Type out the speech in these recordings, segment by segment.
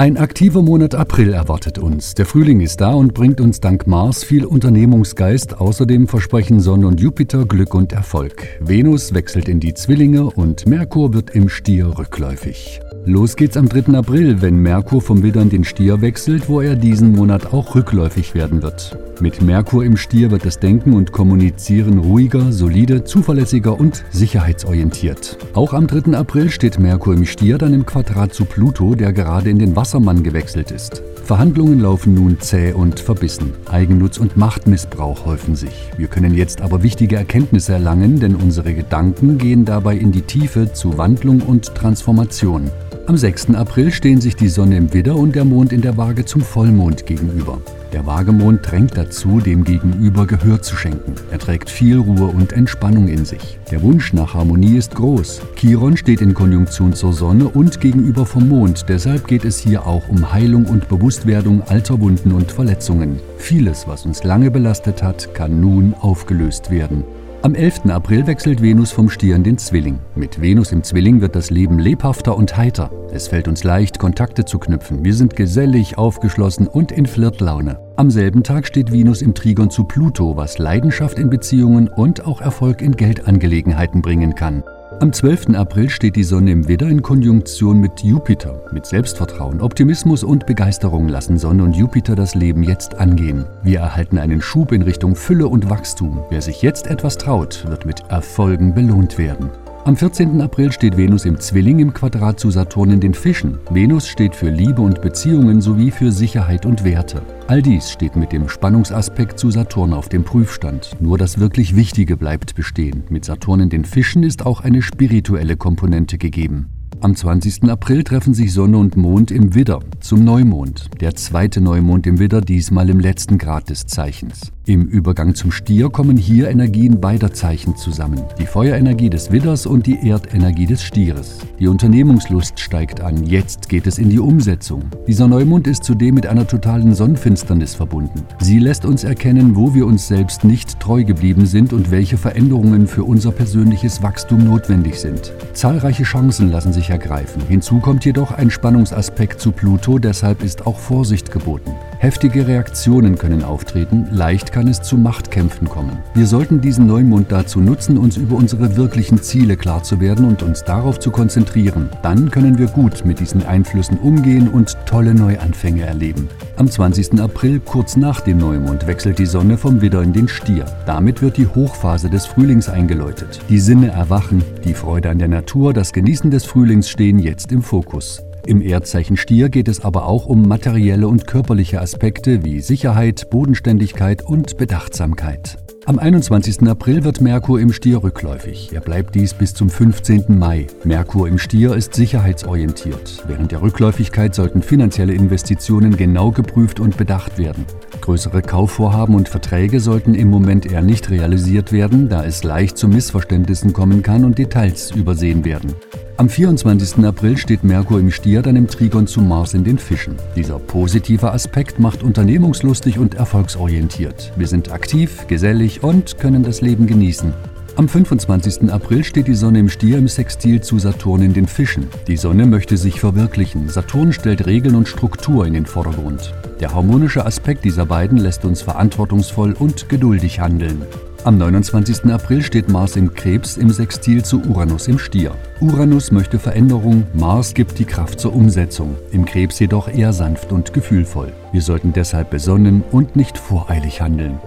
Ein aktiver Monat April erwartet uns. Der Frühling ist da und bringt uns dank Mars viel Unternehmungsgeist. Außerdem versprechen Sonne und Jupiter Glück und Erfolg. Venus wechselt in die Zwillinge und Merkur wird im Stier rückläufig. Los geht's am 3. April, wenn Merkur vom Widder den Stier wechselt, wo er diesen Monat auch rückläufig werden wird. Mit Merkur im Stier wird das Denken und Kommunizieren ruhiger, solide, zuverlässiger und sicherheitsorientiert. Auch am 3. April steht Merkur im Stier dann im Quadrat zu Pluto, der gerade in den Wassermann gewechselt ist. Verhandlungen laufen nun zäh und verbissen. Eigennutz und Machtmissbrauch häufen sich. Wir können jetzt aber wichtige Erkenntnisse erlangen, denn unsere Gedanken gehen dabei in die Tiefe zu Wandlung und Transformation. Am 6. April stehen sich die Sonne im Widder und der Mond in der Waage zum Vollmond gegenüber. Der Waagemond drängt dazu, dem Gegenüber Gehör zu schenken. Er trägt viel Ruhe und Entspannung in sich. Der Wunsch nach Harmonie ist groß. Chiron steht in Konjunktion zur Sonne und gegenüber vom Mond. Deshalb geht es hier auch um Heilung und Bewusstwerdung alter Wunden und Verletzungen. Vieles, was uns lange belastet hat, kann nun aufgelöst werden. Am 11. April wechselt Venus vom Stier in den Zwilling. Mit Venus im Zwilling wird das Leben lebhafter und heiter. Es fällt uns leicht, Kontakte zu knüpfen. Wir sind gesellig, aufgeschlossen und in Flirtlaune. Am selben Tag steht Venus im Trigon zu Pluto, was Leidenschaft in Beziehungen und auch Erfolg in Geldangelegenheiten bringen kann. Am 12. April steht die Sonne im Widder in Konjunktion mit Jupiter. Mit Selbstvertrauen, Optimismus und Begeisterung lassen Sonne und Jupiter das Leben jetzt angehen. Wir erhalten einen Schub in Richtung Fülle und Wachstum. Wer sich jetzt etwas traut, wird mit Erfolgen belohnt werden. Am 14. April steht Venus im Zwilling im Quadrat zu Saturn in den Fischen. Venus steht für Liebe und Beziehungen sowie für Sicherheit und Werte. All dies steht mit dem Spannungsaspekt zu Saturn auf dem Prüfstand. Nur das wirklich Wichtige bleibt bestehen. Mit Saturn in den Fischen ist auch eine spirituelle Komponente gegeben. Am 20. April treffen sich Sonne und Mond im Widder zum Neumond. Der zweite Neumond im Widder, diesmal im letzten Grad des Zeichens. Im Übergang zum Stier kommen hier Energien beider Zeichen zusammen. Die Feuerenergie des Widders und die Erdenergie des Stieres. Die Unternehmungslust steigt an. Jetzt geht es in die Umsetzung. Dieser Neumond ist zudem mit einer totalen Sonnenfinsternis verbunden. Sie lässt uns erkennen, wo wir uns selbst nicht treu geblieben sind und welche Veränderungen für unser persönliches Wachstum notwendig sind. Zahlreiche Chancen lassen sich ergreifen. Hinzu kommt jedoch ein Spannungsaspekt zu Pluto, deshalb ist auch Vorsicht geboten. Heftige Reaktionen können auftreten, leicht kann es zu Machtkämpfen kommen. Wir sollten diesen Neumond dazu nutzen, uns über unsere wirklichen Ziele klar zu werden und uns darauf zu konzentrieren. Dann können wir gut mit diesen Einflüssen umgehen und tolle Neuanfänge erleben. Am 20. April, kurz nach dem Neumond, wechselt die Sonne vom Widder in den Stier. Damit wird die Hochphase des Frühlings eingeläutet. Die Sinne erwachen, die Freude an der Natur, das Genießen des Frühlings stehen jetzt im Fokus. Im Erdzeichen Stier geht es aber auch um materielle und körperliche Aspekte wie Sicherheit, Bodenständigkeit und Bedachtsamkeit. Am 21. April wird Merkur im Stier rückläufig. Er bleibt dies bis zum 15. Mai. Merkur im Stier ist sicherheitsorientiert. Während der Rückläufigkeit sollten finanzielle Investitionen genau geprüft und bedacht werden. Größere Kaufvorhaben und Verträge sollten im Moment eher nicht realisiert werden, da es leicht zu Missverständnissen kommen kann und Details übersehen werden. Am 24. April steht Merkur im Stier dann im Trigon zu Mars in den Fischen. Dieser positive Aspekt macht unternehmungslustig und erfolgsorientiert. Wir sind aktiv, gesellig und können das Leben genießen. Am 25. April steht die Sonne im Stier im Sextil zu Saturn in den Fischen. Die Sonne möchte sich verwirklichen. Saturn stellt Regeln und Struktur in den Vordergrund. Der harmonische Aspekt dieser beiden lässt uns verantwortungsvoll und geduldig handeln. Am 29. April steht Mars im Krebs im Sextil zu Uranus im Stier. Uranus möchte Veränderung, Mars gibt die Kraft zur Umsetzung, im Krebs jedoch eher sanft und gefühlvoll. Wir sollten deshalb besonnen und nicht voreilig handeln.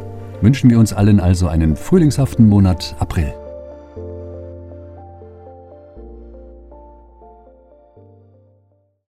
Wünschen wir uns allen also einen frühlingshaften Monat April.